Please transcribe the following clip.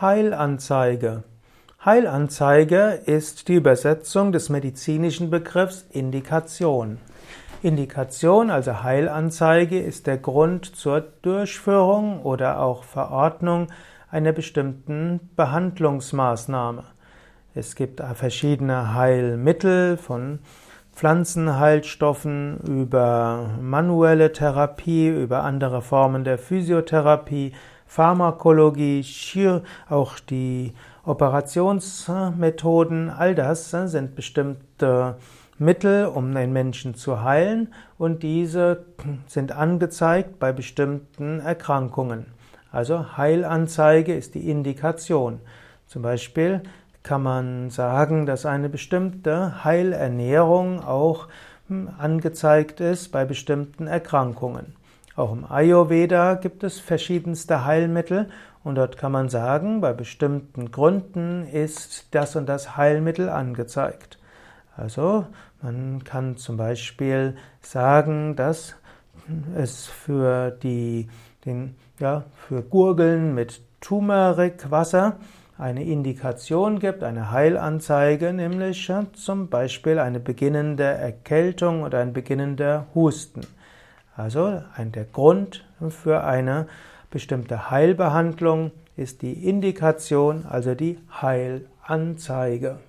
Heilanzeige. Heilanzeige ist die Übersetzung des medizinischen Begriffs Indikation. Indikation, also Heilanzeige, ist der Grund zur Durchführung oder auch Verordnung einer bestimmten Behandlungsmaßnahme. Es gibt verschiedene Heilmittel von Pflanzenheilstoffen über manuelle Therapie, über andere Formen der Physiotherapie, Pharmakologie, auch die Operationsmethoden, all das sind bestimmte Mittel, um den Menschen zu heilen und diese sind angezeigt bei bestimmten Erkrankungen. Also Heilanzeige ist die Indikation. Zum Beispiel kann man sagen, dass eine bestimmte Heilernährung auch hm, angezeigt ist bei bestimmten Erkrankungen. Auch im Ayurveda gibt es verschiedenste Heilmittel und dort kann man sagen, bei bestimmten Gründen ist das und das Heilmittel angezeigt. Also man kann zum Beispiel sagen, dass es für die, den, ja, für Gurgeln mit Turmerikwasser eine Indikation gibt, eine Heilanzeige, nämlich zum Beispiel eine beginnende Erkältung oder ein beginnender Husten. Also ein, der Grund für eine bestimmte Heilbehandlung ist die Indikation, also die Heilanzeige.